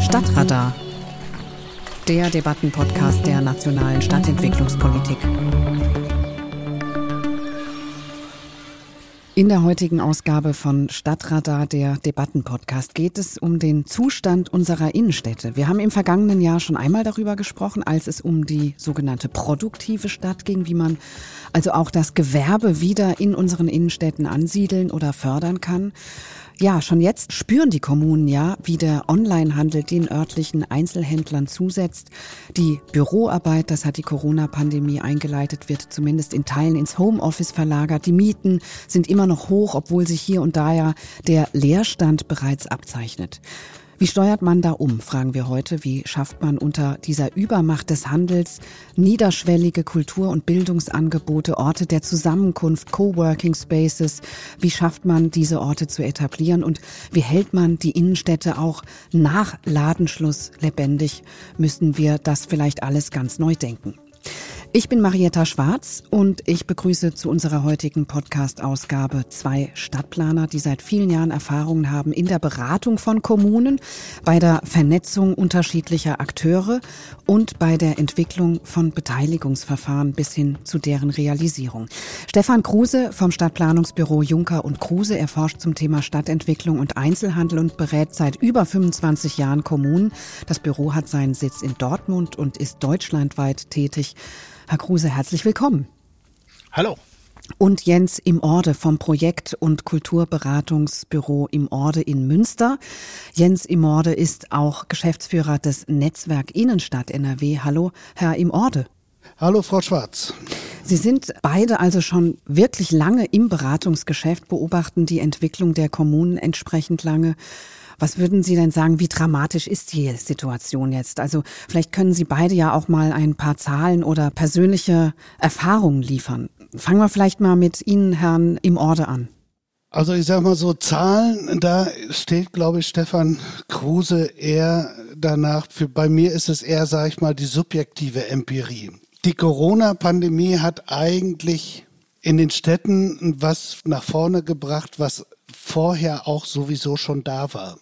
Stadtradar, der Debattenpodcast der nationalen Stadtentwicklungspolitik. In der heutigen Ausgabe von Stadtradar, der Debattenpodcast, geht es um den Zustand unserer Innenstädte. Wir haben im vergangenen Jahr schon einmal darüber gesprochen, als es um die sogenannte produktive Stadt ging, wie man also auch das Gewerbe wieder in unseren Innenstädten ansiedeln oder fördern kann. Ja, schon jetzt spüren die Kommunen ja, wie der Onlinehandel den örtlichen Einzelhändlern zusetzt. Die Büroarbeit, das hat die Corona-Pandemie eingeleitet, wird zumindest in Teilen ins Homeoffice verlagert. Die Mieten sind immer noch hoch, obwohl sich hier und da ja der Leerstand bereits abzeichnet. Wie steuert man da um, fragen wir heute. Wie schafft man unter dieser Übermacht des Handels niederschwellige Kultur- und Bildungsangebote, Orte der Zusammenkunft, Coworking Spaces? Wie schafft man diese Orte zu etablieren und wie hält man die Innenstädte auch nach Ladenschluss lebendig? Müssen wir das vielleicht alles ganz neu denken? Ich bin Marietta Schwarz und ich begrüße zu unserer heutigen Podcast-Ausgabe zwei Stadtplaner, die seit vielen Jahren Erfahrungen haben in der Beratung von Kommunen, bei der Vernetzung unterschiedlicher Akteure und bei der Entwicklung von Beteiligungsverfahren bis hin zu deren Realisierung. Stefan Kruse vom Stadtplanungsbüro Juncker und Kruse erforscht zum Thema Stadtentwicklung und Einzelhandel und berät seit über 25 Jahren Kommunen. Das Büro hat seinen Sitz in Dortmund und ist deutschlandweit tätig. Herr Kruse, herzlich willkommen. Hallo. Und Jens im Orde vom Projekt- und Kulturberatungsbüro im Orde in Münster. Jens im Orde ist auch Geschäftsführer des Netzwerk Innenstadt NRW. Hallo, Herr im Orde. Hallo, Frau Schwarz. Sie sind beide also schon wirklich lange im Beratungsgeschäft, beobachten die Entwicklung der Kommunen entsprechend lange. Was würden Sie denn sagen, wie dramatisch ist die Situation jetzt? Also vielleicht können Sie beide ja auch mal ein paar Zahlen oder persönliche Erfahrungen liefern. Fangen wir vielleicht mal mit Ihnen, Herrn im Orde, an. Also ich sag mal so Zahlen, da steht, glaube ich, Stefan Kruse eher danach. Für, bei mir ist es eher, sage ich mal, die subjektive Empirie. Die Corona-Pandemie hat eigentlich in den Städten was nach vorne gebracht, was vorher auch sowieso schon da war.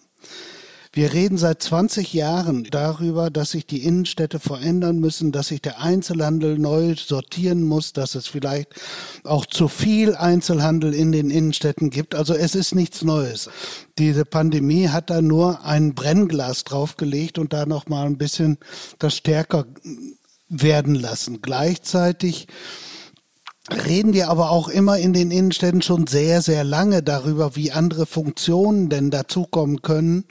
Wir reden seit 20 Jahren darüber, dass sich die Innenstädte verändern müssen, dass sich der Einzelhandel neu sortieren muss, dass es vielleicht auch zu viel Einzelhandel in den Innenstädten gibt. Also es ist nichts Neues. Diese Pandemie hat da nur ein Brennglas draufgelegt und da noch mal ein bisschen das stärker werden lassen. Gleichzeitig reden wir aber auch immer in den Innenstädten schon sehr, sehr lange darüber, wie andere Funktionen denn dazukommen können.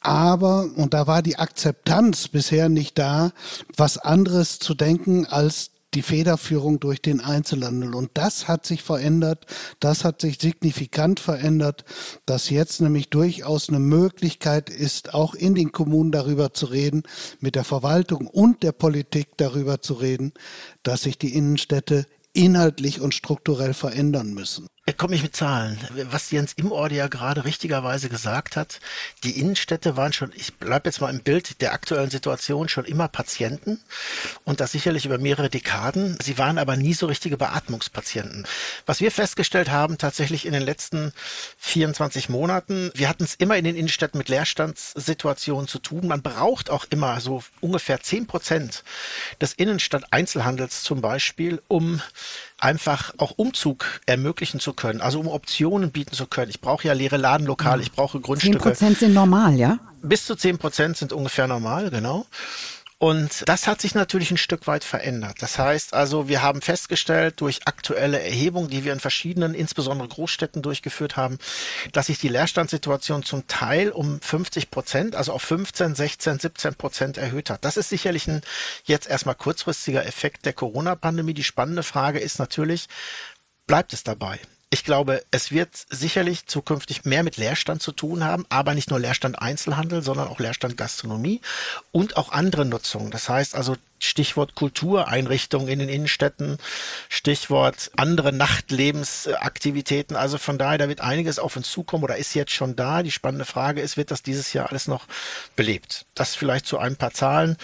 Aber, und da war die Akzeptanz bisher nicht da, was anderes zu denken als die Federführung durch den Einzelhandel. Und das hat sich verändert, das hat sich signifikant verändert, dass jetzt nämlich durchaus eine Möglichkeit ist, auch in den Kommunen darüber zu reden, mit der Verwaltung und der Politik darüber zu reden, dass sich die Innenstädte inhaltlich und strukturell verändern müssen. Komme ich mit Zahlen. Was Jens Imorde ja gerade richtigerweise gesagt hat, die Innenstädte waren schon, ich bleibe jetzt mal im Bild der aktuellen Situation, schon immer Patienten und das sicherlich über mehrere Dekaden. Sie waren aber nie so richtige Beatmungspatienten. Was wir festgestellt haben, tatsächlich in den letzten 24 Monaten, wir hatten es immer in den Innenstädten mit Leerstandssituationen zu tun. Man braucht auch immer so ungefähr 10 Prozent des Innenstadt-Einzelhandels zum Beispiel, um einfach auch Umzug ermöglichen zu können, also um Optionen bieten zu können. Ich brauche ja leere Ladenlokale, ich brauche Grundstücke. 10 Prozent sind normal, ja? Bis zu 10 Prozent sind ungefähr normal, genau. Und das hat sich natürlich ein Stück weit verändert. Das heißt also, wir haben festgestellt durch aktuelle Erhebungen, die wir in verschiedenen, insbesondere Großstädten durchgeführt haben, dass sich die Leerstandssituation zum Teil um 50 Prozent, also auf 15, 16, 17 Prozent erhöht hat. Das ist sicherlich ein jetzt erstmal kurzfristiger Effekt der Corona-Pandemie. Die spannende Frage ist natürlich, bleibt es dabei? Ich glaube, es wird sicherlich zukünftig mehr mit Leerstand zu tun haben, aber nicht nur Leerstand Einzelhandel, sondern auch Leerstand Gastronomie und auch andere Nutzungen. Das heißt also, Stichwort Kultureinrichtungen in den Innenstädten, Stichwort andere Nachtlebensaktivitäten. Also von daher, da wird einiges auf uns zukommen oder ist jetzt schon da. Die spannende Frage ist, wird das dieses Jahr alles noch belebt? Das vielleicht zu ein paar Zahlen.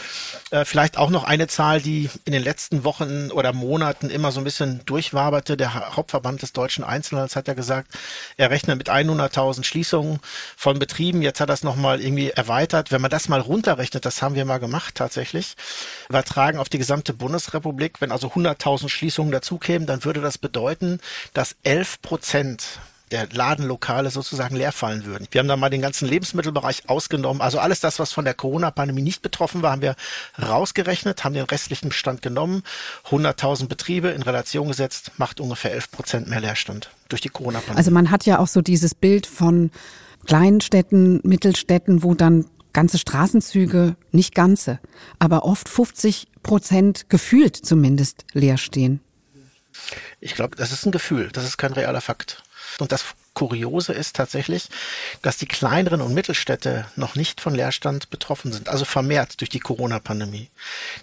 Äh, vielleicht auch noch eine Zahl, die in den letzten Wochen oder Monaten immer so ein bisschen durchwaberte. Der Hauptverband des deutschen Einzelhandels hat ja gesagt, er rechnet mit 100.000 Schließungen von Betrieben. Jetzt hat er es nochmal irgendwie erweitert. Wenn man das mal runterrechnet, das haben wir mal gemacht tatsächlich, übertragen auf die gesamte Bundesrepublik, wenn also 100.000 Schließungen dazukämen, dann würde das bedeuten, dass 11 Prozent der Ladenlokale sozusagen leer fallen würden. Wir haben da mal den ganzen Lebensmittelbereich ausgenommen. Also alles das, was von der Corona-Pandemie nicht betroffen war, haben wir rausgerechnet, haben den restlichen Bestand genommen. 100.000 Betriebe in Relation gesetzt, macht ungefähr 11 Prozent mehr Leerstand durch die Corona-Pandemie. Also man hat ja auch so dieses Bild von kleinen Städten, Mittelstädten, wo dann ganze Straßenzüge, nicht ganze, aber oft 50 Prozent gefühlt zumindest leer stehen. Ich glaube, das ist ein Gefühl, das ist kein realer Fakt. Und das Kuriose ist tatsächlich, dass die kleineren und Mittelstädte noch nicht von Leerstand betroffen sind, also vermehrt durch die Corona-Pandemie.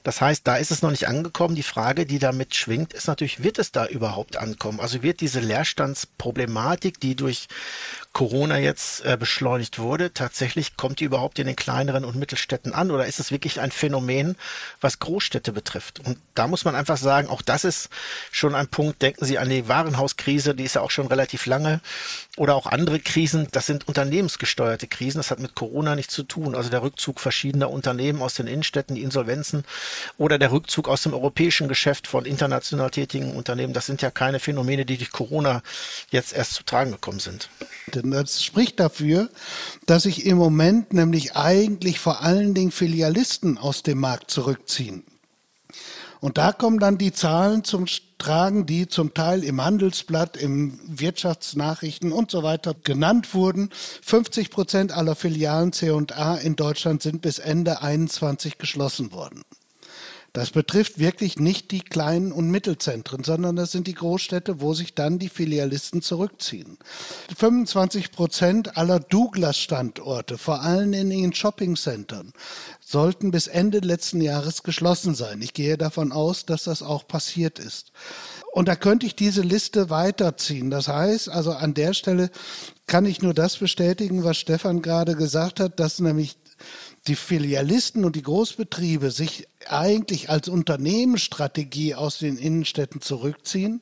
Das heißt, da ist es noch nicht angekommen. Die Frage, die damit schwingt, ist natürlich, wird es da überhaupt ankommen? Also wird diese Leerstandsproblematik, die durch Corona jetzt äh, beschleunigt wurde, tatsächlich kommt die überhaupt in den kleineren und Mittelstädten an oder ist es wirklich ein Phänomen, was Großstädte betrifft? Und da muss man einfach sagen, auch das ist schon ein Punkt. Denken Sie an die Warenhauskrise, die ist ja auch schon relativ lange oder auch andere Krisen. Das sind unternehmensgesteuerte Krisen. Das hat mit Corona nichts zu tun. Also der Rückzug verschiedener Unternehmen aus den Innenstädten, die Insolvenzen oder der Rückzug aus dem europäischen Geschäft von international tätigen Unternehmen. Das sind ja keine Phänomene, die durch Corona jetzt erst zu tragen gekommen sind. Denn das spricht dafür, dass sich im Moment nämlich eigentlich vor allen Dingen Filialisten aus dem Markt zurückziehen. Und da kommen dann die Zahlen zum Tragen, die zum Teil im Handelsblatt, im Wirtschaftsnachrichten und so weiter genannt wurden. 50 Prozent aller Filialen C&A in Deutschland sind bis Ende 21 geschlossen worden. Das betrifft wirklich nicht die kleinen und Mittelzentren, sondern das sind die Großstädte, wo sich dann die Filialisten zurückziehen. 25 Prozent aller Douglas-Standorte, vor allem in den Shoppingcentern, sollten bis Ende letzten Jahres geschlossen sein. Ich gehe davon aus, dass das auch passiert ist. Und da könnte ich diese Liste weiterziehen. Das heißt, also an der Stelle kann ich nur das bestätigen, was Stefan gerade gesagt hat, dass nämlich die Filialisten und die Großbetriebe sich eigentlich als Unternehmensstrategie aus den Innenstädten zurückziehen.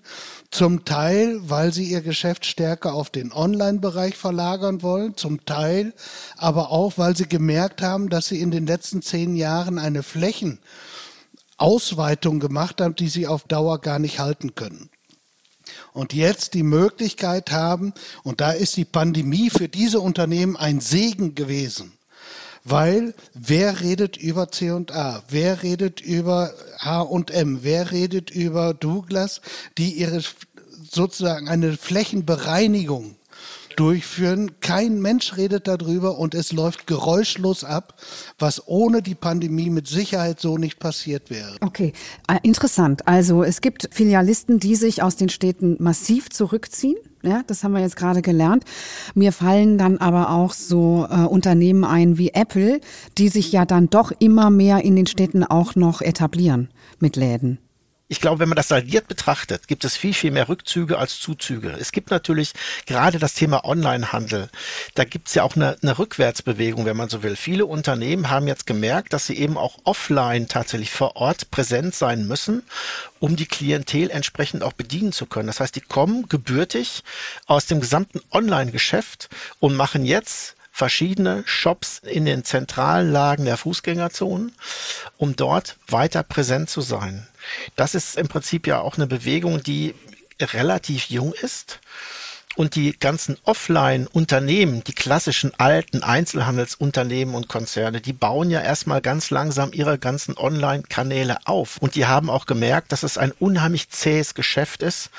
Zum Teil, weil sie ihr Geschäft stärker auf den Online-Bereich verlagern wollen. Zum Teil aber auch, weil sie gemerkt haben, dass sie in den letzten zehn Jahren eine Flächenausweitung gemacht haben, die sie auf Dauer gar nicht halten können und jetzt die Möglichkeit haben, und da ist die Pandemie für diese Unternehmen ein Segen gewesen, weil wer redet über C&A? Wer redet über H&M? Wer redet über Douglas, die ihre sozusagen eine Flächenbereinigung durchführen. Kein Mensch redet darüber und es läuft geräuschlos ab, was ohne die Pandemie mit Sicherheit so nicht passiert wäre. Okay, äh, interessant. Also es gibt Filialisten, die sich aus den Städten massiv zurückziehen. Ja, das haben wir jetzt gerade gelernt. Mir fallen dann aber auch so äh, Unternehmen ein wie Apple, die sich ja dann doch immer mehr in den Städten auch noch etablieren mit Läden ich glaube, wenn man das saldiert betrachtet, gibt es viel, viel mehr Rückzüge als Zuzüge. Es gibt natürlich gerade das Thema Onlinehandel. Da gibt es ja auch eine, eine, Rückwärtsbewegung, wenn man so will. Viele Unternehmen haben jetzt gemerkt, dass sie eben auch offline tatsächlich vor Ort präsent sein müssen, um die Klientel entsprechend auch bedienen zu können. Das heißt, die kommen gebürtig aus dem gesamten Online-Geschäft und machen jetzt verschiedene Shops in den zentralen Lagen der Fußgängerzonen, um dort weiter präsent zu sein. Das ist im Prinzip ja auch eine Bewegung, die relativ jung ist. Und die ganzen Offline-Unternehmen, die klassischen alten Einzelhandelsunternehmen und Konzerne, die bauen ja erstmal ganz langsam ihre ganzen Online-Kanäle auf. Und die haben auch gemerkt, dass es ein unheimlich zähes Geschäft ist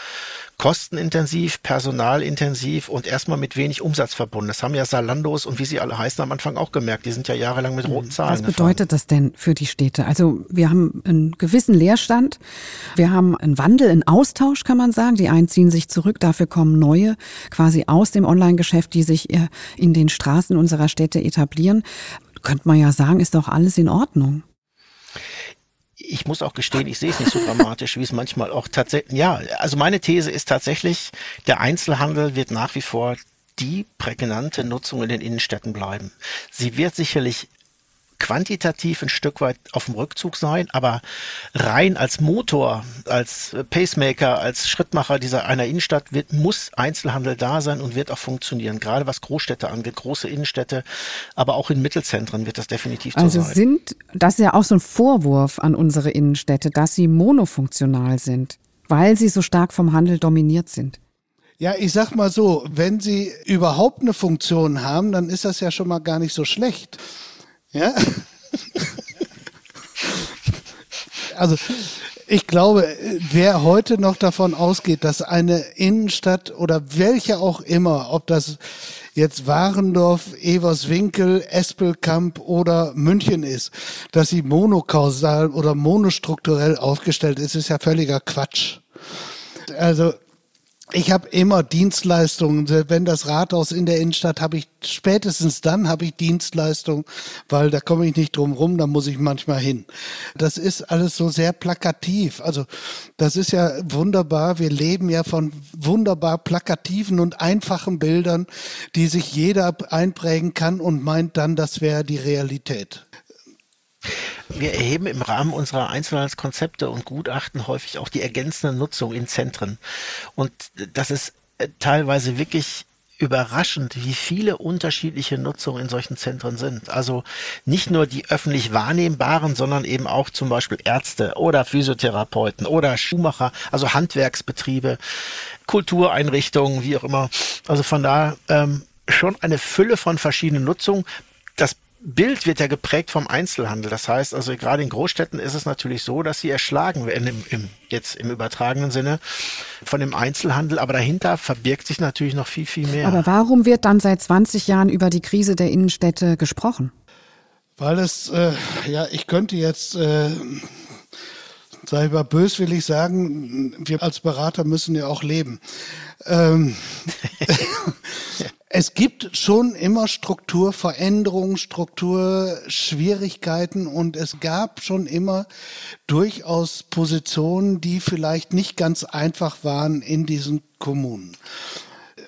kostenintensiv, personalintensiv und erstmal mit wenig Umsatz verbunden. Das haben ja Salandos und wie sie alle heißen am Anfang auch gemerkt. Die sind ja jahrelang mit roten Zahlen. Was bedeutet gefahren. das denn für die Städte? Also wir haben einen gewissen Leerstand, wir haben einen Wandel, einen Austausch, kann man sagen. Die einen ziehen sich zurück, dafür kommen neue quasi aus dem Online-Geschäft, die sich äh, in den Straßen unserer Städte etablieren. Könnte man ja sagen, ist doch alles in Ordnung ich muss auch gestehen, ich sehe es nicht so dramatisch, wie es manchmal auch tatsächlich, ja, also meine These ist tatsächlich, der Einzelhandel wird nach wie vor die prägnante Nutzung in den Innenstädten bleiben. Sie wird sicherlich quantitativ ein Stück weit auf dem Rückzug sein, aber rein als Motor, als Pacemaker, als Schrittmacher dieser einer Innenstadt wird, muss Einzelhandel da sein und wird auch funktionieren. Gerade was Großstädte angeht, große Innenstädte, aber auch in Mittelzentren wird das definitiv so also sein. Also sind, das ist ja auch so ein Vorwurf an unsere Innenstädte, dass sie monofunktional sind, weil sie so stark vom Handel dominiert sind. Ja, ich sag mal so, wenn sie überhaupt eine Funktion haben, dann ist das ja schon mal gar nicht so schlecht. Ja? also ich glaube, wer heute noch davon ausgeht, dass eine Innenstadt oder welche auch immer, ob das jetzt Warendorf, Everswinkel, Espelkamp oder München ist, dass sie monokausal oder monostrukturell aufgestellt ist, ist ja völliger Quatsch. Also ich habe immer Dienstleistungen. Wenn das Rathaus in der Innenstadt habe ich spätestens dann habe ich Dienstleistungen, weil da komme ich nicht drum rum, da muss ich manchmal hin. Das ist alles so sehr plakativ. Also das ist ja wunderbar. Wir leben ja von wunderbar plakativen und einfachen Bildern, die sich jeder einprägen kann und meint dann, das wäre die Realität. Wir erheben im Rahmen unserer Einzelhandelskonzepte und Gutachten häufig auch die ergänzende Nutzung in Zentren. Und das ist äh, teilweise wirklich überraschend, wie viele unterschiedliche Nutzungen in solchen Zentren sind. Also nicht nur die öffentlich wahrnehmbaren, sondern eben auch zum Beispiel Ärzte oder Physiotherapeuten oder Schuhmacher, also Handwerksbetriebe, Kultureinrichtungen, wie auch immer. Also von da ähm, schon eine Fülle von verschiedenen Nutzungen. Das Bild wird ja geprägt vom Einzelhandel. Das heißt also, gerade in Großstädten ist es natürlich so, dass sie erschlagen werden, im, im, jetzt im übertragenen Sinne, von dem Einzelhandel. Aber dahinter verbirgt sich natürlich noch viel, viel mehr. Aber warum wird dann seit 20 Jahren über die Krise der Innenstädte gesprochen? Weil es, äh, ja, ich könnte jetzt, äh, sag ich mal, böswillig sagen, wir als Berater müssen ja auch leben. Ähm, Es gibt schon immer Strukturveränderungen, Strukturschwierigkeiten und es gab schon immer durchaus Positionen, die vielleicht nicht ganz einfach waren in diesen Kommunen.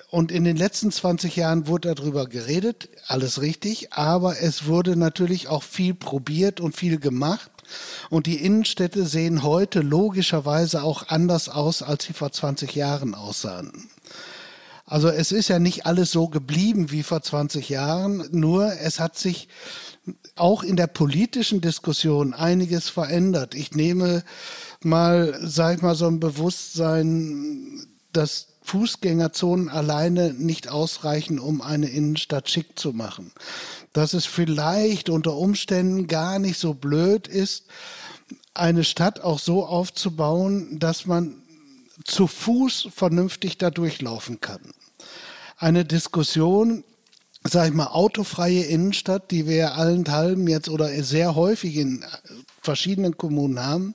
Und in den letzten 20 Jahren wurde darüber geredet, alles richtig, aber es wurde natürlich auch viel probiert und viel gemacht. Und die Innenstädte sehen heute logischerweise auch anders aus, als sie vor 20 Jahren aussahen. Also es ist ja nicht alles so geblieben wie vor 20 Jahren, nur es hat sich auch in der politischen Diskussion einiges verändert. Ich nehme mal, sag ich mal, so ein Bewusstsein, dass Fußgängerzonen alleine nicht ausreichen, um eine Innenstadt schick zu machen. Dass es vielleicht unter Umständen gar nicht so blöd ist, eine Stadt auch so aufzubauen, dass man zu Fuß vernünftig da durchlaufen kann eine Diskussion, sag ich mal, autofreie Innenstadt, die wir allenthalben jetzt oder sehr häufig in verschiedenen Kommunen haben,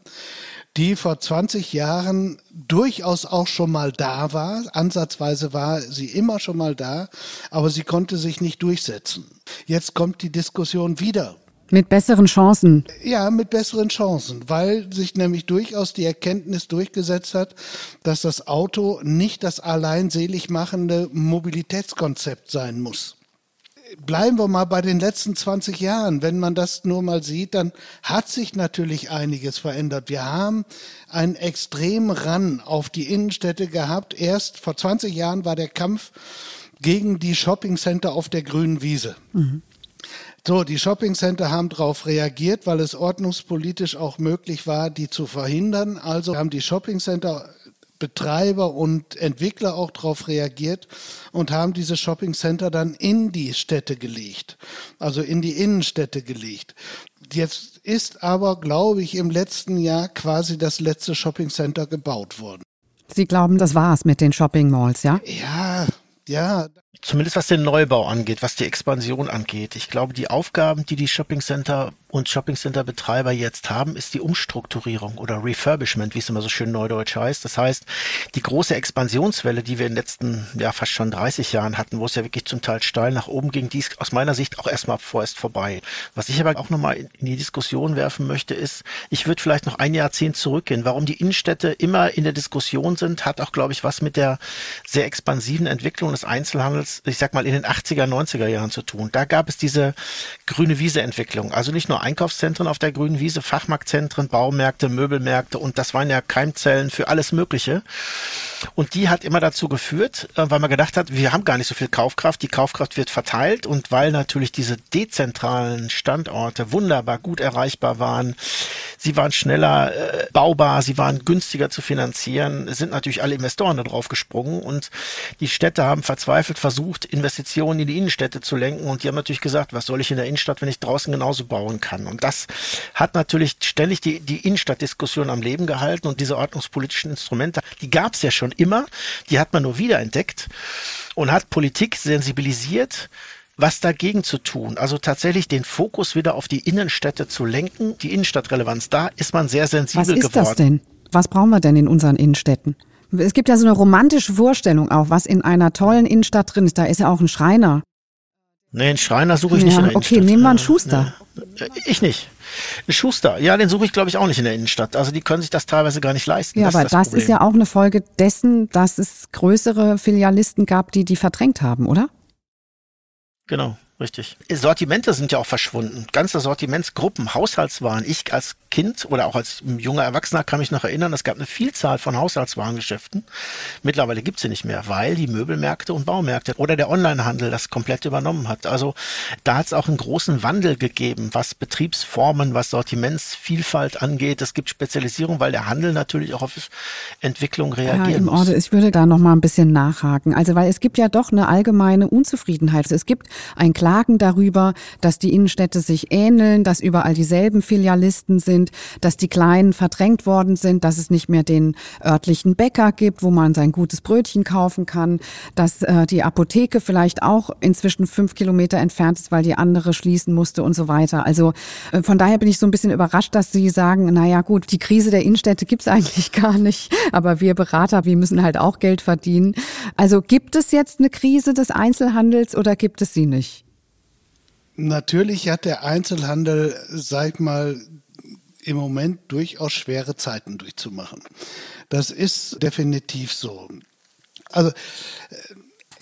die vor 20 Jahren durchaus auch schon mal da war. Ansatzweise war sie immer schon mal da, aber sie konnte sich nicht durchsetzen. Jetzt kommt die Diskussion wieder. Mit besseren Chancen. Ja, mit besseren Chancen, weil sich nämlich durchaus die Erkenntnis durchgesetzt hat, dass das Auto nicht das allein selig machende Mobilitätskonzept sein muss. Bleiben wir mal bei den letzten 20 Jahren. Wenn man das nur mal sieht, dann hat sich natürlich einiges verändert. Wir haben einen extremen Ran auf die Innenstädte gehabt. Erst vor 20 Jahren war der Kampf gegen die Shoppingcenter auf der grünen Wiese. Mhm. So, die Shoppingcenter haben darauf reagiert, weil es ordnungspolitisch auch möglich war, die zu verhindern. Also haben die Shoppingcenter Betreiber und Entwickler auch darauf reagiert und haben diese Shoppingcenter dann in die Städte gelegt, also in die Innenstädte gelegt. Jetzt ist aber, glaube ich, im letzten Jahr quasi das letzte Shoppingcenter gebaut worden. Sie glauben, das war's mit den Shopping Malls, ja? Ja, ja. Zumindest was den Neubau angeht, was die Expansion angeht. Ich glaube, die Aufgaben, die die Shopping Center und Shoppingcenter-Betreiber jetzt haben, ist die Umstrukturierung oder Refurbishment, wie es immer so schön neudeutsch heißt. Das heißt, die große Expansionswelle, die wir in den letzten, ja, fast schon 30 Jahren hatten, wo es ja wirklich zum Teil steil nach oben ging, die ist aus meiner Sicht auch erstmal vorerst vorbei. Was ich aber auch nochmal in die Diskussion werfen möchte, ist, ich würde vielleicht noch ein Jahrzehnt zurückgehen. Warum die Innenstädte immer in der Diskussion sind, hat auch, glaube ich, was mit der sehr expansiven Entwicklung des Einzelhandels, ich sag mal, in den 80er, 90er Jahren zu tun. Da gab es diese grüne Wiese-Entwicklung. Also nicht nur Einkaufszentren auf der grünen Wiese, Fachmarktzentren, Baumärkte, Möbelmärkte und das waren ja Keimzellen für alles Mögliche. Und die hat immer dazu geführt, äh, weil man gedacht hat, wir haben gar nicht so viel Kaufkraft, die Kaufkraft wird verteilt und weil natürlich diese dezentralen Standorte wunderbar gut erreichbar waren, sie waren schneller äh, baubar, sie waren günstiger zu finanzieren, sind natürlich alle Investoren da drauf gesprungen und die Städte haben verzweifelt versucht, Investitionen in die Innenstädte zu lenken und die haben natürlich gesagt, was soll ich in der Innenstadt, wenn ich draußen genauso bauen kann? Und das hat natürlich ständig die, die Innenstadtdiskussion am Leben gehalten und diese ordnungspolitischen Instrumente, die gab es ja schon immer, die hat man nur wiederentdeckt und hat Politik sensibilisiert was dagegen zu tun. Also tatsächlich den Fokus wieder auf die Innenstädte zu lenken, die Innenstadtrelevanz. Da ist man sehr sensibel geworden. Was ist geworden. das denn? Was brauchen wir denn in unseren Innenstädten? Es gibt ja so eine romantische Vorstellung auch, was in einer tollen Innenstadt drin ist. Da ist ja auch ein Schreiner. Nee, einen Schreiner suche ich ja, nicht in der okay, Innenstadt. Okay, nehmen wir einen Schuster. Nee, ich nicht. Ein Schuster, ja, den suche ich glaube ich auch nicht in der Innenstadt. Also die können sich das teilweise gar nicht leisten. Ja, das aber ist das, das ist ja auch eine Folge dessen, dass es größere Filialisten gab, die die verdrängt haben, oder? Genau. Richtig. Sortimente sind ja auch verschwunden. Ganze Sortimentsgruppen, Haushaltswaren. Ich als Kind oder auch als junger Erwachsener kann mich noch erinnern, es gab eine Vielzahl von Haushaltswarengeschäften. Mittlerweile gibt es sie nicht mehr, weil die Möbelmärkte und Baumärkte oder der Onlinehandel das komplett übernommen hat. Also da hat es auch einen großen Wandel gegeben, was Betriebsformen, was Sortimentsvielfalt angeht. Es gibt Spezialisierung, weil der Handel natürlich auch auf Entwicklung reagiert. Ja, im Orde, ich würde da noch mal ein bisschen nachhaken. Also weil es gibt ja doch eine allgemeine Unzufriedenheit. Es gibt ein klagen darüber, dass die Innenstädte sich ähneln, dass überall dieselben Filialisten sind, dass die Kleinen verdrängt worden sind, dass es nicht mehr den örtlichen Bäcker gibt, wo man sein gutes Brötchen kaufen kann, dass äh, die Apotheke vielleicht auch inzwischen fünf Kilometer entfernt ist, weil die andere schließen musste und so weiter. Also äh, von daher bin ich so ein bisschen überrascht, dass Sie sagen, na ja gut, die Krise der Innenstädte gibt's eigentlich gar nicht, aber wir Berater, wir müssen halt auch Geld verdienen. Also gibt es jetzt eine Krise des Einzelhandels oder gibt es sie nicht? Natürlich hat der Einzelhandel, sag ich mal, im Moment durchaus schwere Zeiten durchzumachen. Das ist definitiv so. Also äh,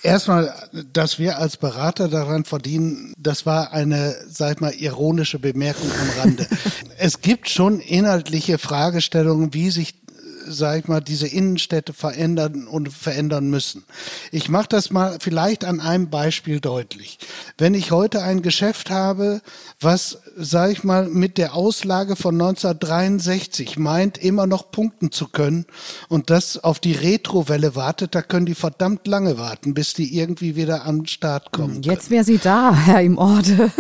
erstmal, dass wir als Berater daran verdienen, das war eine, sag ich mal, ironische Bemerkung am Rande. es gibt schon inhaltliche Fragestellungen, wie sich sag ich mal, diese Innenstädte verändern und verändern müssen. Ich mache das mal vielleicht an einem Beispiel deutlich. Wenn ich heute ein Geschäft habe, was, sag ich mal, mit der Auslage von 1963 meint, immer noch punkten zu können und das auf die Retrowelle wartet, da können die verdammt lange warten, bis die irgendwie wieder am Start kommen. Jetzt wäre sie da, Herr im Orde.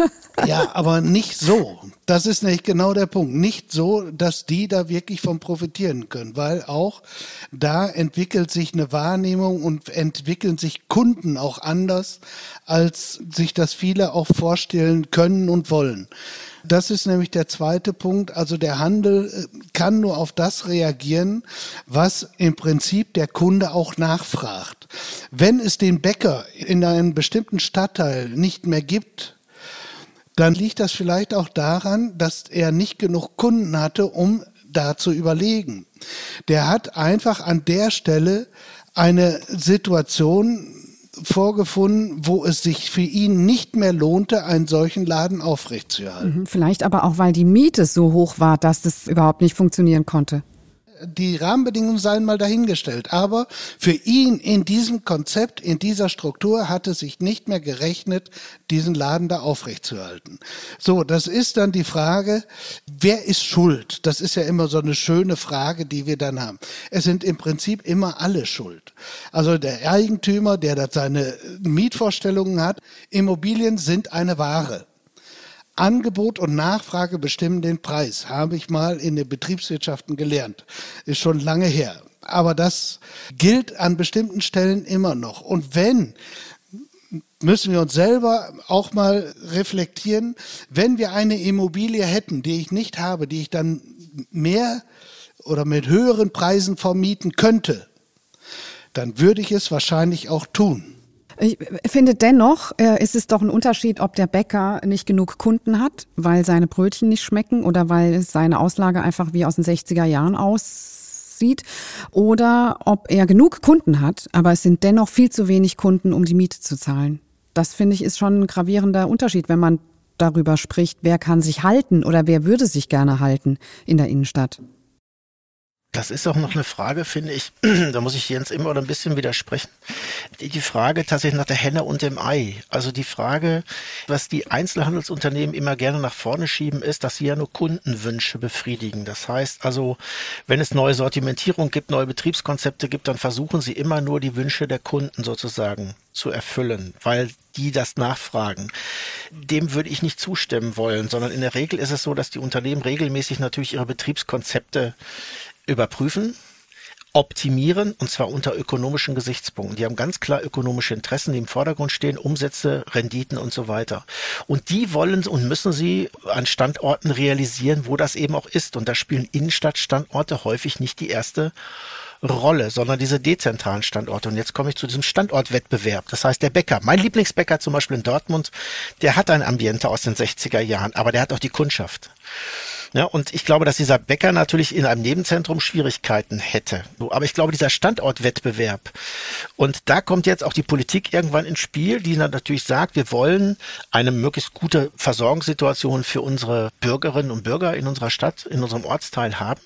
Ja, aber nicht so. Das ist nicht genau der Punkt. Nicht so, dass die da wirklich von profitieren können, weil auch da entwickelt sich eine Wahrnehmung und entwickeln sich Kunden auch anders, als sich das viele auch vorstellen können und wollen. Das ist nämlich der zweite Punkt. Also der Handel äh, kann nur auf das reagieren, was im Prinzip der Kunde auch nachfragt. Wenn es den Bäcker in einem bestimmten Stadtteil nicht mehr gibt, dann liegt das vielleicht auch daran, dass er nicht genug Kunden hatte, um da zu überlegen. Der hat einfach an der Stelle eine Situation vorgefunden, wo es sich für ihn nicht mehr lohnte, einen solchen Laden aufrechtzuerhalten. Mhm, vielleicht aber auch, weil die Miete so hoch war, dass das überhaupt nicht funktionieren konnte die Rahmenbedingungen seien mal dahingestellt. Aber für ihn in diesem Konzept, in dieser Struktur hat es sich nicht mehr gerechnet, diesen Laden da aufrechtzuerhalten. So, das ist dann die Frage, wer ist schuld? Das ist ja immer so eine schöne Frage, die wir dann haben. Es sind im Prinzip immer alle schuld. Also der Eigentümer, der da seine Mietvorstellungen hat, Immobilien sind eine Ware. Angebot und Nachfrage bestimmen den Preis, habe ich mal in den Betriebswirtschaften gelernt. Ist schon lange her. Aber das gilt an bestimmten Stellen immer noch. Und wenn müssen wir uns selber auch mal reflektieren, wenn wir eine Immobilie hätten, die ich nicht habe, die ich dann mehr oder mit höheren Preisen vermieten könnte, dann würde ich es wahrscheinlich auch tun. Ich finde dennoch, äh, ist es doch ein Unterschied, ob der Bäcker nicht genug Kunden hat, weil seine Brötchen nicht schmecken oder weil seine Auslage einfach wie aus den 60er Jahren aussieht oder ob er genug Kunden hat, aber es sind dennoch viel zu wenig Kunden, um die Miete zu zahlen. Das finde ich ist schon ein gravierender Unterschied, wenn man darüber spricht, wer kann sich halten oder wer würde sich gerne halten in der Innenstadt. Das ist auch noch eine Frage, finde ich. da muss ich Jens immer oder ein bisschen widersprechen. Die, die Frage tatsächlich nach der Henne und dem Ei. Also die Frage, was die Einzelhandelsunternehmen immer gerne nach vorne schieben, ist, dass sie ja nur Kundenwünsche befriedigen. Das heißt also, wenn es neue Sortimentierung gibt, neue Betriebskonzepte gibt, dann versuchen sie immer nur die Wünsche der Kunden sozusagen zu erfüllen, weil die das nachfragen. Dem würde ich nicht zustimmen wollen, sondern in der Regel ist es so, dass die Unternehmen regelmäßig natürlich ihre Betriebskonzepte überprüfen, optimieren und zwar unter ökonomischen Gesichtspunkten. Die haben ganz klar ökonomische Interessen, die im Vordergrund stehen, Umsätze, Renditen und so weiter. Und die wollen und müssen sie an Standorten realisieren, wo das eben auch ist. Und da spielen Innenstadtstandorte häufig nicht die erste Rolle, sondern diese dezentralen Standorte. Und jetzt komme ich zu diesem Standortwettbewerb. Das heißt, der Bäcker, mein Lieblingsbäcker zum Beispiel in Dortmund, der hat ein Ambiente aus den 60er Jahren, aber der hat auch die Kundschaft. Ja, und ich glaube, dass dieser Bäcker natürlich in einem Nebenzentrum Schwierigkeiten hätte. Aber ich glaube, dieser Standortwettbewerb und da kommt jetzt auch die Politik irgendwann ins Spiel, die dann natürlich sagt, wir wollen eine möglichst gute Versorgungssituation für unsere Bürgerinnen und Bürger in unserer Stadt, in unserem Ortsteil haben.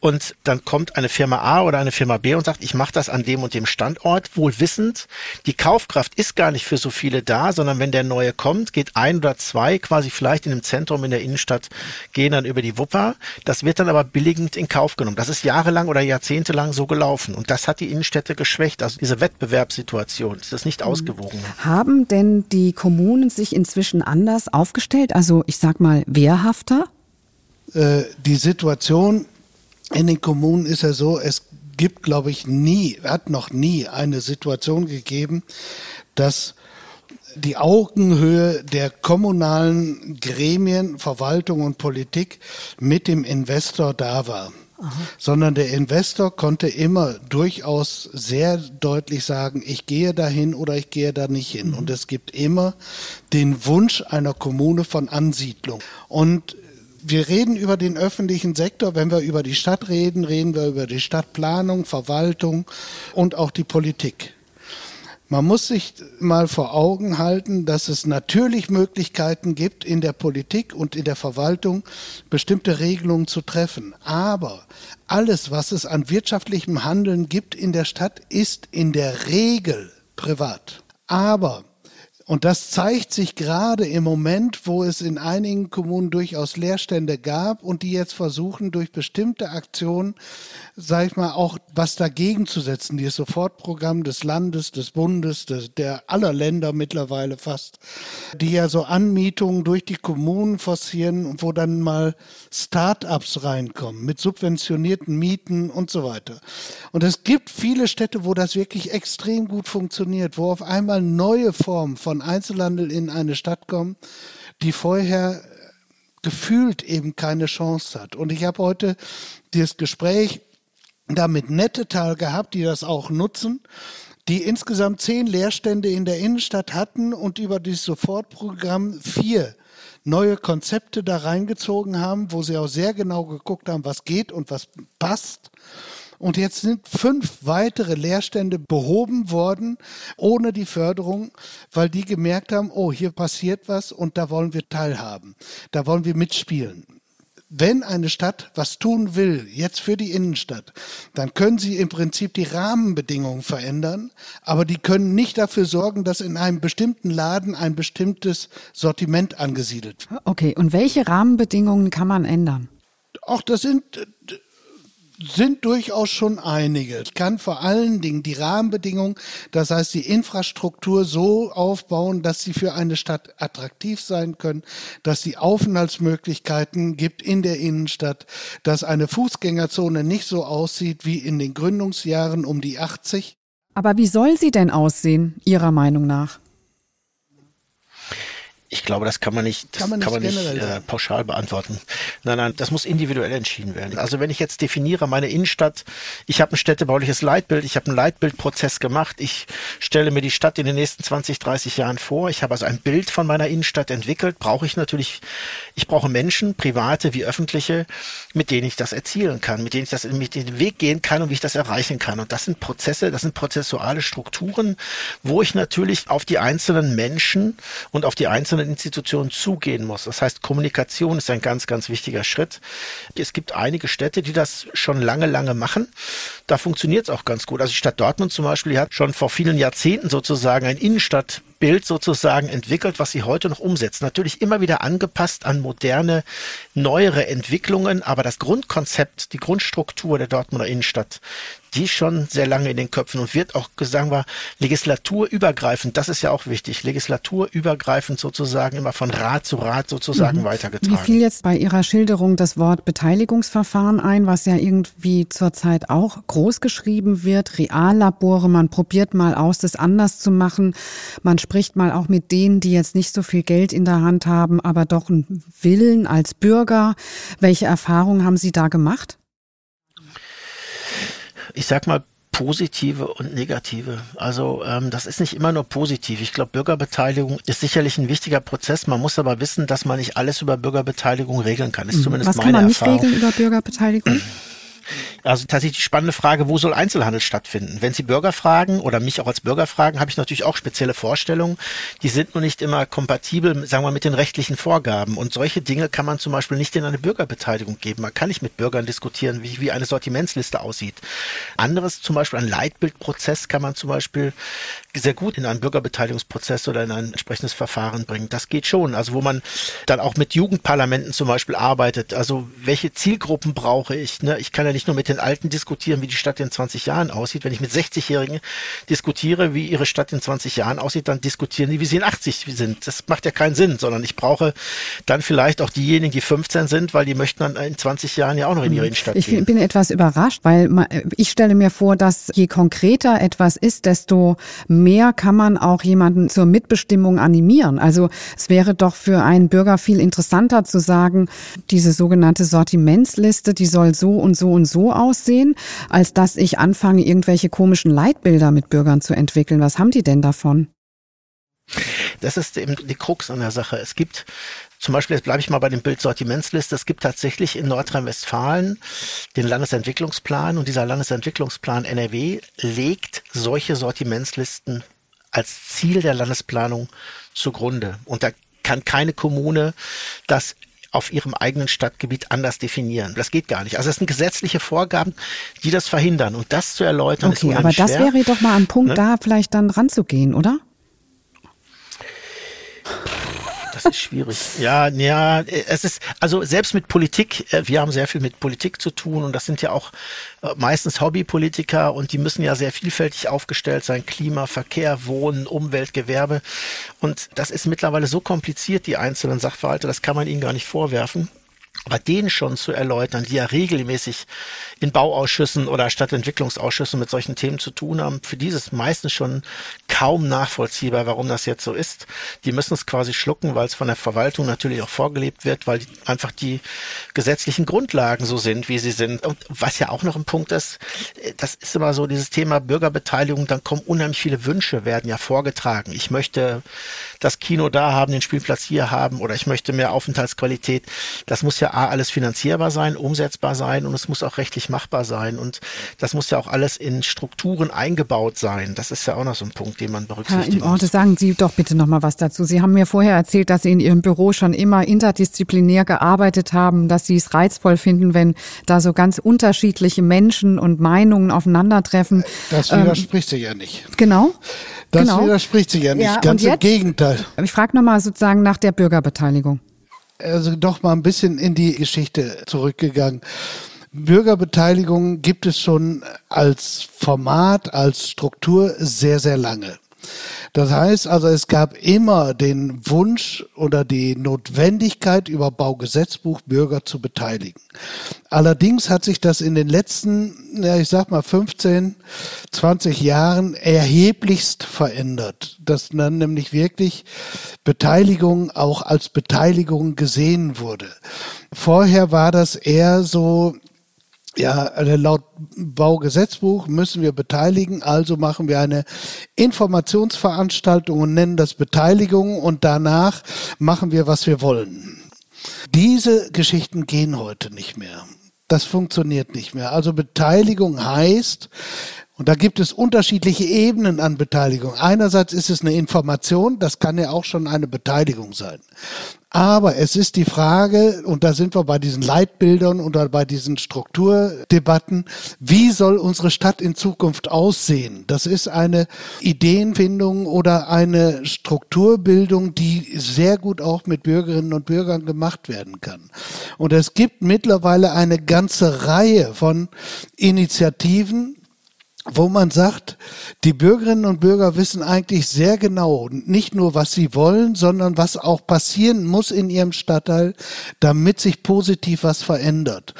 Und dann kommt eine Firma A oder eine Firma B und sagt, ich mache das an dem und dem Standort, wohl wissend, die Kaufkraft ist gar nicht für so viele da, sondern wenn der neue kommt, geht ein oder zwei quasi vielleicht in dem Zentrum in der Innenstadt, gehen dann über die Wupper. Das wird dann aber billigend in Kauf genommen. Das ist jahrelang oder jahrzehntelang so gelaufen. Und das hat die Innenstädte geschwächt. Also diese Wettbewerbssituation, das ist nicht mhm. ausgewogen. Haben denn die Kommunen sich inzwischen anders aufgestellt? Also ich sag mal wehrhafter? Äh, die Situation in den Kommunen ist ja so, es gibt, glaube ich, nie, hat noch nie eine Situation gegeben, dass die Augenhöhe der kommunalen Gremien, Verwaltung und Politik mit dem Investor da war. Aha. Sondern der Investor konnte immer durchaus sehr deutlich sagen, ich gehe dahin oder ich gehe da nicht hin. Mhm. Und es gibt immer den Wunsch einer Kommune von Ansiedlung. Und wir reden über den öffentlichen Sektor. Wenn wir über die Stadt reden, reden wir über die Stadtplanung, Verwaltung und auch die Politik. Man muss sich mal vor Augen halten, dass es natürlich Möglichkeiten gibt, in der Politik und in der Verwaltung bestimmte Regelungen zu treffen. Aber alles, was es an wirtschaftlichem Handeln gibt in der Stadt, ist in der Regel privat. Aber und das zeigt sich gerade im Moment, wo es in einigen Kommunen durchaus Leerstände gab und die jetzt versuchen, durch bestimmte Aktionen, sag ich mal, auch was dagegen zu setzen. Dieses Sofortprogramm des Landes, des Bundes, des, der aller Länder mittlerweile fast, die ja so Anmietungen durch die Kommunen forcieren, wo dann mal Start-ups reinkommen mit subventionierten Mieten und so weiter. Und es gibt viele Städte, wo das wirklich extrem gut funktioniert, wo auf einmal neue Formen von von Einzelhandel in eine Stadt kommen, die vorher gefühlt eben keine Chance hat. Und ich habe heute dieses Gespräch da mit Nettetal gehabt, die das auch nutzen, die insgesamt zehn Leerstände in der Innenstadt hatten und über dieses Sofortprogramm vier neue Konzepte da reingezogen haben, wo sie auch sehr genau geguckt haben, was geht und was passt. Und jetzt sind fünf weitere Leerstände behoben worden ohne die Förderung, weil die gemerkt haben, oh, hier passiert was und da wollen wir teilhaben. Da wollen wir mitspielen wenn eine Stadt was tun will, jetzt für die Innenstadt, dann können sie im Prinzip die Rahmenbedingungen verändern, aber die können nicht dafür sorgen, dass in einem bestimmten Laden ein bestimmtes Sortiment angesiedelt wird. Okay, und welche Rahmenbedingungen kann man ändern? Auch das sind sind durchaus schon einige. Ich kann vor allen Dingen die Rahmenbedingungen, das heißt die Infrastruktur so aufbauen, dass sie für eine Stadt attraktiv sein können, dass sie Aufenthaltsmöglichkeiten gibt in der Innenstadt, dass eine Fußgängerzone nicht so aussieht wie in den Gründungsjahren um die 80. Aber wie soll sie denn aussehen, Ihrer Meinung nach? Ich glaube, das kann man nicht, das kann man nicht, kann man nicht äh, pauschal beantworten. Nein, nein, das muss individuell entschieden werden. Also wenn ich jetzt definiere, meine Innenstadt, ich habe ein städtebauliches Leitbild, ich habe einen Leitbildprozess gemacht, ich stelle mir die Stadt in den nächsten 20, 30 Jahren vor, ich habe also ein Bild von meiner Innenstadt entwickelt, brauche ich natürlich, ich brauche Menschen, private wie öffentliche, mit denen ich das erzielen kann, mit denen ich das mit den Weg gehen kann und wie ich das erreichen kann. Und das sind Prozesse, das sind prozessuale Strukturen, wo ich natürlich auf die einzelnen Menschen und auf die einzelnen Institutionen zugehen muss. Das heißt, Kommunikation ist ein ganz, ganz wichtiger Schritt. Es gibt einige Städte, die das schon lange, lange machen. Da funktioniert es auch ganz gut. Also die Stadt Dortmund zum Beispiel, die hat schon vor vielen Jahrzehnten sozusagen ein Innenstadt Bild sozusagen entwickelt, was sie heute noch umsetzt. Natürlich immer wieder angepasst an moderne, neuere Entwicklungen, aber das Grundkonzept, die Grundstruktur der Dortmunder Innenstadt, die schon sehr lange in den Köpfen und wird auch, sagen wir, legislaturübergreifend, das ist ja auch wichtig, legislaturübergreifend sozusagen immer von Rat zu Rat sozusagen mhm. weitergetragen. Wie fiel jetzt bei Ihrer Schilderung das Wort Beteiligungsverfahren ein, was ja irgendwie zurzeit auch groß geschrieben wird, Reallabore, man probiert mal aus, das anders zu machen, man spricht mal auch mit denen, die jetzt nicht so viel Geld in der Hand haben, aber doch einen Willen als Bürger. Welche Erfahrungen haben Sie da gemacht? ich sag mal, positive und negative. Also ähm, das ist nicht immer nur positiv. Ich glaube, Bürgerbeteiligung ist sicherlich ein wichtiger Prozess. Man muss aber wissen, dass man nicht alles über Bürgerbeteiligung regeln kann. Ist mhm. zumindest Was meine kann man Erfahrung. nicht regeln über Bürgerbeteiligung? Also tatsächlich die spannende Frage, wo soll Einzelhandel stattfinden? Wenn Sie Bürger fragen oder mich auch als Bürger fragen, habe ich natürlich auch spezielle Vorstellungen. Die sind nur nicht immer kompatibel, sagen wir, mit den rechtlichen Vorgaben. Und solche Dinge kann man zum Beispiel nicht in eine Bürgerbeteiligung geben. Man kann nicht mit Bürgern diskutieren, wie, wie eine Sortimentsliste aussieht. Anderes, zum Beispiel ein Leitbildprozess kann man zum Beispiel sehr gut in einen Bürgerbeteiligungsprozess oder in ein entsprechendes Verfahren bringen. Das geht schon. Also wo man dann auch mit Jugendparlamenten zum Beispiel arbeitet. Also welche Zielgruppen brauche ich? Ne? Ich kann ja nicht nur mit den Alten diskutieren, wie die Stadt in 20 Jahren aussieht. Wenn ich mit 60-Jährigen diskutiere, wie ihre Stadt in 20 Jahren aussieht, dann diskutieren die, wie sie in 80 sind. Das macht ja keinen Sinn, sondern ich brauche dann vielleicht auch diejenigen, die 15 sind, weil die möchten dann in 20 Jahren ja auch noch in ihre Innenstadt ich gehen. Ich bin etwas überrascht, weil ich stelle mir vor, dass je konkreter etwas ist, desto mehr kann man auch jemanden zur Mitbestimmung animieren. Also es wäre doch für einen Bürger viel interessanter zu sagen, diese sogenannte Sortimentsliste, die soll so und so und so aussehen, als dass ich anfange, irgendwelche komischen Leitbilder mit Bürgern zu entwickeln. Was haben die denn davon? Das ist eben die Krux an der Sache. Es gibt zum Beispiel, jetzt bleibe ich mal bei dem Bild Sortimentsliste. Es gibt tatsächlich in Nordrhein-Westfalen den Landesentwicklungsplan und dieser Landesentwicklungsplan NRW legt solche Sortimentslisten als Ziel der Landesplanung zugrunde. Und da kann keine Kommune das auf ihrem eigenen Stadtgebiet anders definieren. Das geht gar nicht. Also es sind gesetzliche Vorgaben, die das verhindern. Und das zu erläutern okay, ist aber das schwer. wäre doch mal ein Punkt, ne? da vielleicht dann ranzugehen, oder? Das ist schwierig. Ja, ja, es ist, also selbst mit Politik, äh, wir haben sehr viel mit Politik zu tun und das sind ja auch äh, meistens Hobbypolitiker und die müssen ja sehr vielfältig aufgestellt sein. Klima, Verkehr, Wohnen, Umwelt, Gewerbe. Und das ist mittlerweile so kompliziert, die einzelnen Sachverhalte, das kann man ihnen gar nicht vorwerfen. Aber denen schon zu erläutern, die ja regelmäßig in Bauausschüssen oder Stadtentwicklungsausschüssen mit solchen Themen zu tun haben, für dieses meistens schon kaum nachvollziehbar, warum das jetzt so ist. Die müssen es quasi schlucken, weil es von der Verwaltung natürlich auch vorgelebt wird, weil die, einfach die gesetzlichen Grundlagen so sind, wie sie sind. Und was ja auch noch ein Punkt ist, das ist immer so dieses Thema Bürgerbeteiligung, dann kommen unheimlich viele Wünsche, werden ja vorgetragen. Ich möchte das Kino da haben, den Spielplatz hier haben oder ich möchte mehr Aufenthaltsqualität. Das muss ja A, alles finanzierbar sein, umsetzbar sein und es muss auch rechtlich machbar sein. Und das muss ja auch alles in Strukturen eingebaut sein. Das ist ja auch noch so ein Punkt, den man berücksichtigen Herr Orte, sagen Sie doch bitte noch mal was dazu. Sie haben mir vorher erzählt, dass Sie in Ihrem Büro schon immer interdisziplinär gearbeitet haben, dass Sie es reizvoll finden, wenn da so ganz unterschiedliche Menschen und Meinungen aufeinandertreffen. Das widerspricht ähm, sich ja nicht. Genau. Das genau. widerspricht sich ja nicht. Ja, Ganz im Gegenteil. Ich frage nochmal sozusagen nach der Bürgerbeteiligung. Also doch mal ein bisschen in die Geschichte zurückgegangen. Bürgerbeteiligung gibt es schon als Format, als Struktur sehr, sehr lange. Das heißt also, es gab immer den Wunsch oder die Notwendigkeit, über Baugesetzbuch Bürger zu beteiligen. Allerdings hat sich das in den letzten, ja, ich sag mal 15, 20 Jahren erheblichst verändert, dass dann nämlich wirklich Beteiligung auch als Beteiligung gesehen wurde. Vorher war das eher so, ja, also laut Baugesetzbuch müssen wir beteiligen, also machen wir eine Informationsveranstaltung und nennen das Beteiligung und danach machen wir, was wir wollen. Diese Geschichten gehen heute nicht mehr. Das funktioniert nicht mehr. Also Beteiligung heißt, und da gibt es unterschiedliche Ebenen an Beteiligung. Einerseits ist es eine Information, das kann ja auch schon eine Beteiligung sein. Aber es ist die Frage, und da sind wir bei diesen Leitbildern oder bei diesen Strukturdebatten, wie soll unsere Stadt in Zukunft aussehen? Das ist eine Ideenfindung oder eine Strukturbildung, die sehr gut auch mit Bürgerinnen und Bürgern gemacht werden kann. Und es gibt mittlerweile eine ganze Reihe von Initiativen, wo man sagt, die Bürgerinnen und Bürger wissen eigentlich sehr genau, nicht nur, was sie wollen, sondern was auch passieren muss in ihrem Stadtteil, damit sich positiv was verändert.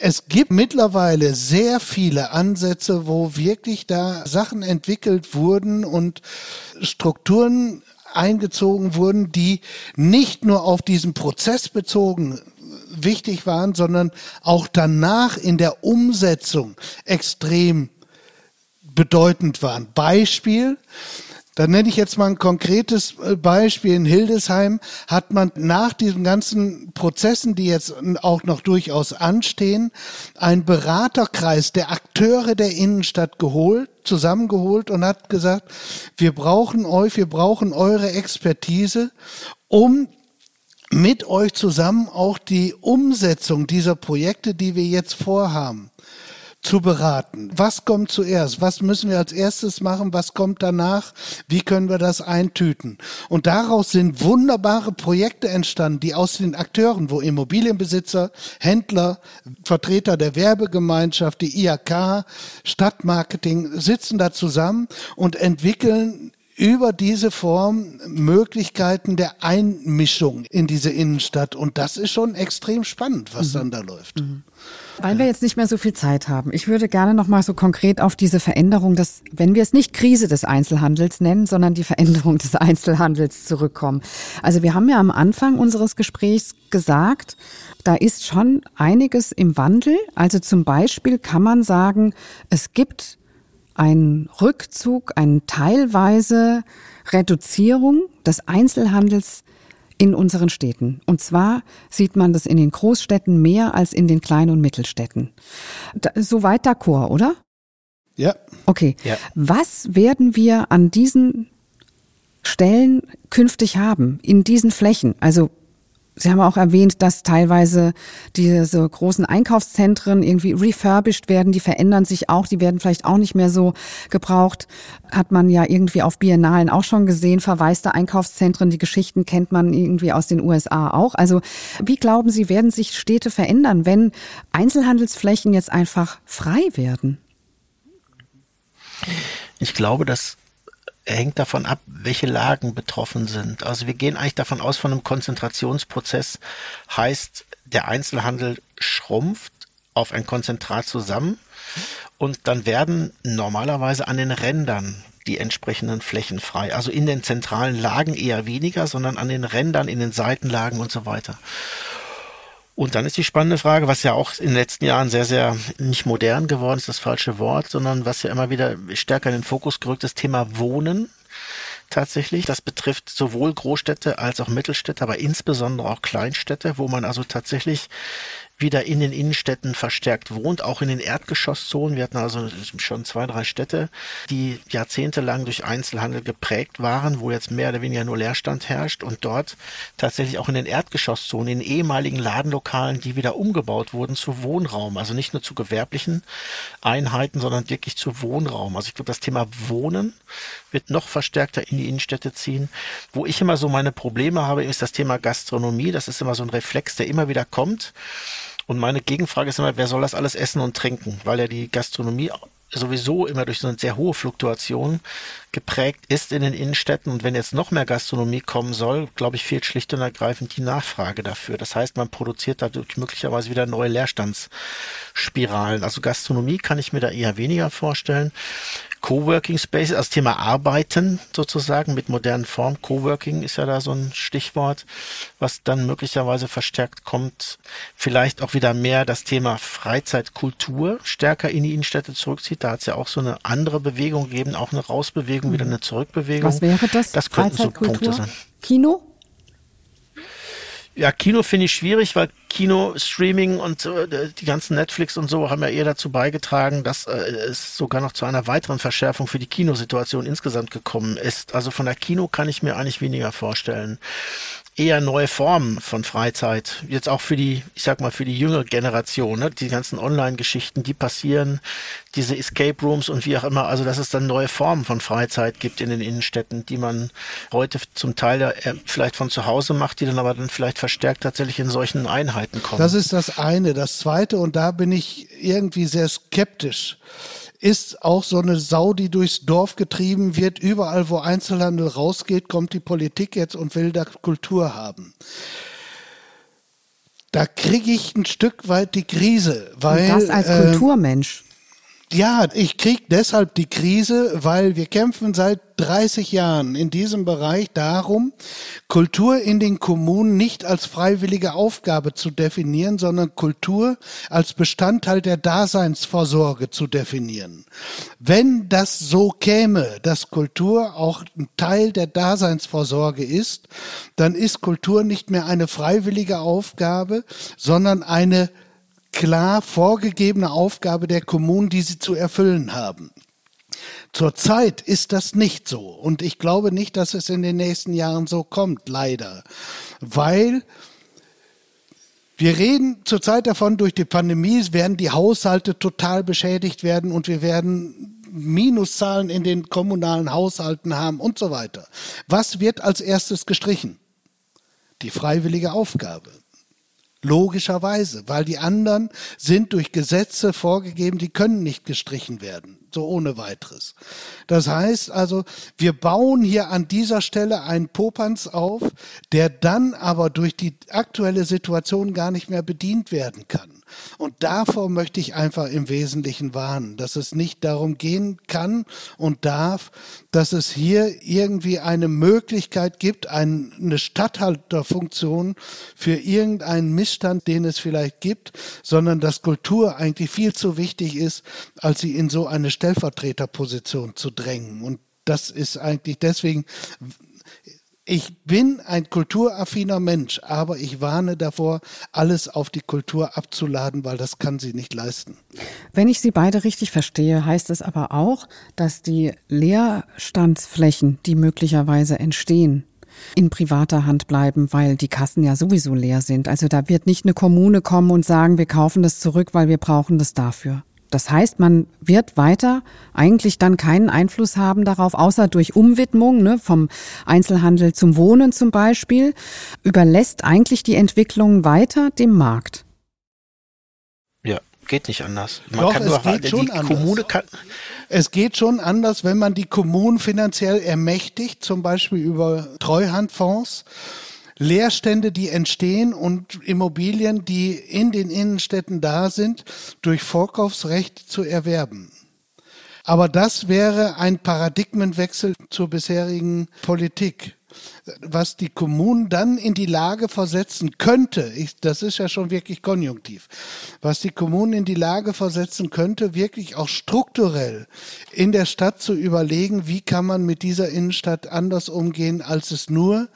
Es gibt mittlerweile sehr viele Ansätze, wo wirklich da Sachen entwickelt wurden und Strukturen eingezogen wurden, die nicht nur auf diesen Prozess bezogen wichtig waren, sondern auch danach in der Umsetzung extrem bedeutend waren. Beispiel, da nenne ich jetzt mal ein konkretes äh, Beispiel. In Hildesheim hat man nach diesen ganzen Prozessen, die jetzt auch noch durchaus anstehen, einen Beraterkreis der Akteure der Innenstadt geholt, zusammengeholt und hat gesagt, wir brauchen euch, wir brauchen eure Expertise, um mit euch zusammen auch die Umsetzung dieser Projekte, die wir jetzt vorhaben, zu beraten. Was kommt zuerst? Was müssen wir als erstes machen? Was kommt danach? Wie können wir das eintüten? Und daraus sind wunderbare Projekte entstanden, die aus den Akteuren, wo Immobilienbesitzer, Händler, Vertreter der Werbegemeinschaft, die IAK, Stadtmarketing sitzen da zusammen und entwickeln über diese Form Möglichkeiten der Einmischung in diese Innenstadt. Und das ist schon extrem spannend, was mhm. dann da läuft. Mhm. Weil wir jetzt nicht mehr so viel Zeit haben. Ich würde gerne noch mal so konkret auf diese Veränderung des, wenn wir es nicht Krise des Einzelhandels nennen, sondern die Veränderung des Einzelhandels zurückkommen. Also wir haben ja am Anfang unseres Gesprächs gesagt, da ist schon einiges im Wandel. Also zum Beispiel kann man sagen, es gibt einen Rückzug, eine teilweise Reduzierung des Einzelhandels in unseren Städten. Und zwar sieht man das in den Großstädten mehr als in den Klein- und Mittelstädten. Da, soweit d'accord, oder? Ja. Okay. Ja. Was werden wir an diesen Stellen künftig haben, in diesen Flächen? Also Sie haben auch erwähnt, dass teilweise diese großen Einkaufszentren irgendwie refurbished werden, die verändern sich auch, die werden vielleicht auch nicht mehr so gebraucht. Hat man ja irgendwie auf Biennalen auch schon gesehen, verwaiste Einkaufszentren, die Geschichten kennt man irgendwie aus den USA auch. Also wie glauben Sie, werden sich Städte verändern, wenn Einzelhandelsflächen jetzt einfach frei werden? Ich glaube, dass hängt davon ab, welche Lagen betroffen sind. Also wir gehen eigentlich davon aus, von einem Konzentrationsprozess heißt, der Einzelhandel schrumpft auf ein Konzentrat zusammen und dann werden normalerweise an den Rändern die entsprechenden Flächen frei. Also in den zentralen Lagen eher weniger, sondern an den Rändern, in den Seitenlagen und so weiter. Und dann ist die spannende Frage, was ja auch in den letzten Jahren sehr, sehr nicht modern geworden ist, das falsche Wort, sondern was ja immer wieder stärker in den Fokus gerückt ist, Thema Wohnen tatsächlich. Das betrifft sowohl Großstädte als auch Mittelstädte, aber insbesondere auch Kleinstädte, wo man also tatsächlich wieder in den Innenstädten verstärkt wohnt, auch in den Erdgeschosszonen. Wir hatten also schon zwei, drei Städte, die jahrzehntelang durch Einzelhandel geprägt waren, wo jetzt mehr oder weniger nur Leerstand herrscht und dort tatsächlich auch in den Erdgeschosszonen, in ehemaligen Ladenlokalen, die wieder umgebaut wurden zu Wohnraum, also nicht nur zu gewerblichen Einheiten, sondern wirklich zu Wohnraum. Also ich glaube, das Thema Wohnen wird noch verstärkter in die Innenstädte ziehen. Wo ich immer so meine Probleme habe, ist das Thema Gastronomie. Das ist immer so ein Reflex, der immer wieder kommt. Und meine Gegenfrage ist immer, wer soll das alles essen und trinken? Weil ja die Gastronomie sowieso immer durch so eine sehr hohe Fluktuation geprägt ist in den Innenstädten. Und wenn jetzt noch mehr Gastronomie kommen soll, glaube ich, fehlt schlicht und ergreifend die Nachfrage dafür. Das heißt, man produziert dadurch möglicherweise wieder neue Leerstandsspiralen. Also Gastronomie kann ich mir da eher weniger vorstellen. Coworking Spaces, also Thema Arbeiten sozusagen mit modernen Formen. Coworking ist ja da so ein Stichwort, was dann möglicherweise verstärkt kommt. Vielleicht auch wieder mehr das Thema Freizeitkultur stärker in die Innenstädte zurückzieht. Da hat es ja auch so eine andere Bewegung gegeben, auch eine Rausbewegung, wieder eine Zurückbewegung. Was wäre das? Das könnten so Punkte sein. Kino? Ja, Kino finde ich schwierig, weil Kino, Streaming und äh, die ganzen Netflix und so haben ja eher dazu beigetragen, dass äh, es sogar noch zu einer weiteren Verschärfung für die Kinosituation insgesamt gekommen ist. Also von der Kino kann ich mir eigentlich weniger vorstellen eher neue Formen von Freizeit. Jetzt auch für die, ich sag mal, für die jüngere Generation, ne? die ganzen Online-Geschichten, die passieren, diese Escape Rooms und wie auch immer, also dass es dann neue Formen von Freizeit gibt in den Innenstädten, die man heute zum Teil äh, vielleicht von zu Hause macht, die dann aber dann vielleicht verstärkt tatsächlich in solchen Einheiten kommen. Das ist das eine. Das zweite, und da bin ich irgendwie sehr skeptisch ist auch so eine Sau, die durchs Dorf getrieben wird. Überall, wo Einzelhandel rausgeht, kommt die Politik jetzt und will da Kultur haben. Da kriege ich ein Stück weit die Krise. Weil, und das als äh, Kulturmensch. Ja, ich kriege deshalb die Krise, weil wir kämpfen seit 30 Jahren in diesem Bereich darum, Kultur in den Kommunen nicht als freiwillige Aufgabe zu definieren, sondern Kultur als Bestandteil der Daseinsvorsorge zu definieren. Wenn das so käme, dass Kultur auch ein Teil der Daseinsvorsorge ist, dann ist Kultur nicht mehr eine freiwillige Aufgabe, sondern eine klar vorgegebene Aufgabe der Kommunen, die sie zu erfüllen haben. Zurzeit ist das nicht so. Und ich glaube nicht, dass es in den nächsten Jahren so kommt, leider. Weil wir reden zurzeit davon, durch die Pandemie werden die Haushalte total beschädigt werden und wir werden Minuszahlen in den kommunalen Haushalten haben und so weiter. Was wird als erstes gestrichen? Die freiwillige Aufgabe. Logischerweise, weil die anderen sind durch Gesetze vorgegeben, die können nicht gestrichen werden, so ohne weiteres. Das heißt also, wir bauen hier an dieser Stelle einen Popanz auf, der dann aber durch die aktuelle Situation gar nicht mehr bedient werden kann. Und davor möchte ich einfach im Wesentlichen warnen, dass es nicht darum gehen kann und darf, dass es hier irgendwie eine Möglichkeit gibt, eine Statthalterfunktion für irgendeinen Missstand, den es vielleicht gibt, sondern dass Kultur eigentlich viel zu wichtig ist, als sie in so eine Stellvertreterposition zu drängen. Und das ist eigentlich deswegen ich bin ein kulturaffiner Mensch, aber ich warne davor, alles auf die Kultur abzuladen, weil das kann sie nicht leisten. Wenn ich Sie beide richtig verstehe, heißt es aber auch, dass die Leerstandsflächen, die möglicherweise entstehen, in privater Hand bleiben, weil die Kassen ja sowieso leer sind. Also da wird nicht eine Kommune kommen und sagen, wir kaufen das zurück, weil wir brauchen das dafür. Das heißt, man wird weiter eigentlich dann keinen Einfluss haben darauf, außer durch Umwidmung ne, vom Einzelhandel zum Wohnen zum Beispiel, überlässt eigentlich die Entwicklung weiter dem Markt. Ja, geht nicht anders. Man Doch, kann es nur, geht schon anders. Kommune kann es geht schon anders, wenn man die Kommunen finanziell ermächtigt, zum Beispiel über Treuhandfonds Leerstände, die entstehen und Immobilien, die in den Innenstädten da sind, durch Vorkaufsrecht zu erwerben. Aber das wäre ein Paradigmenwechsel zur bisherigen Politik was die Kommunen dann in die Lage versetzen könnte, ich, das ist ja schon wirklich konjunktiv, was die Kommunen in die Lage versetzen könnte, wirklich auch strukturell in der Stadt zu überlegen, wie kann man mit dieser Innenstadt anders umgehen, als es nur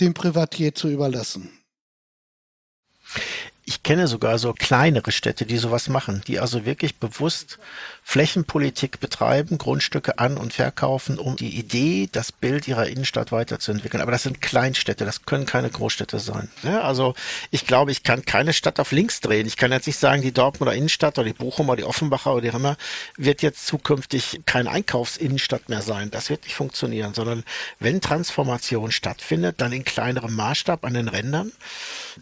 dem Privatier zu überlassen. Ich kenne sogar so kleinere Städte, die sowas machen, die also wirklich bewusst Flächenpolitik betreiben, Grundstücke an- und verkaufen, um die Idee, das Bild ihrer Innenstadt weiterzuentwickeln. Aber das sind Kleinstädte, das können keine Großstädte sein. Ja, also ich glaube, ich kann keine Stadt auf links drehen. Ich kann jetzt nicht sagen, die Dortmunder Innenstadt oder die Bochumer, die Offenbacher oder die Rimmer wird jetzt zukünftig keine Einkaufsinnenstadt mehr sein. Das wird nicht funktionieren, sondern wenn Transformation stattfindet, dann in kleinerem Maßstab an den Rändern.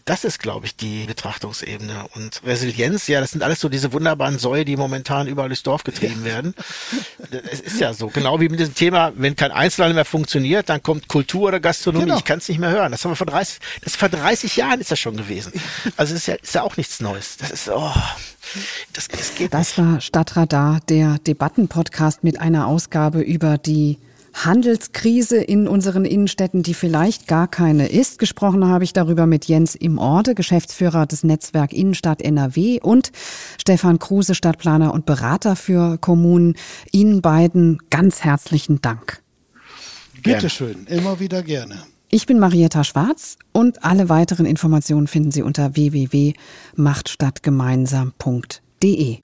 Das ist, glaube ich, die Betrachtung Verantwortungsebene. Und Resilienz, ja, das sind alles so diese wunderbaren Säue, die momentan überall durchs Dorf getrieben werden. Es ist ja so. Genau wie mit diesem Thema, wenn kein Einzelhandel mehr funktioniert, dann kommt Kultur oder Gastronomie. Genau. Ich kann es nicht mehr hören. Das haben wir vor 30, das vor 30 Jahren ist das schon gewesen. Also es ist ja, ist ja auch nichts Neues. Das ist, oh, das, das geht Das nicht. war Stadtradar, der Debattenpodcast mit einer Ausgabe über die Handelskrise in unseren Innenstädten, die vielleicht gar keine ist. Gesprochen habe ich darüber mit Jens Imorde, Geschäftsführer des Netzwerk Innenstadt NRW und Stefan Kruse, Stadtplaner und Berater für Kommunen. Ihnen beiden ganz herzlichen Dank. Bitteschön, immer wieder gerne. Ich bin Marietta Schwarz und alle weiteren Informationen finden Sie unter www.machtstadtgemeinsam.de.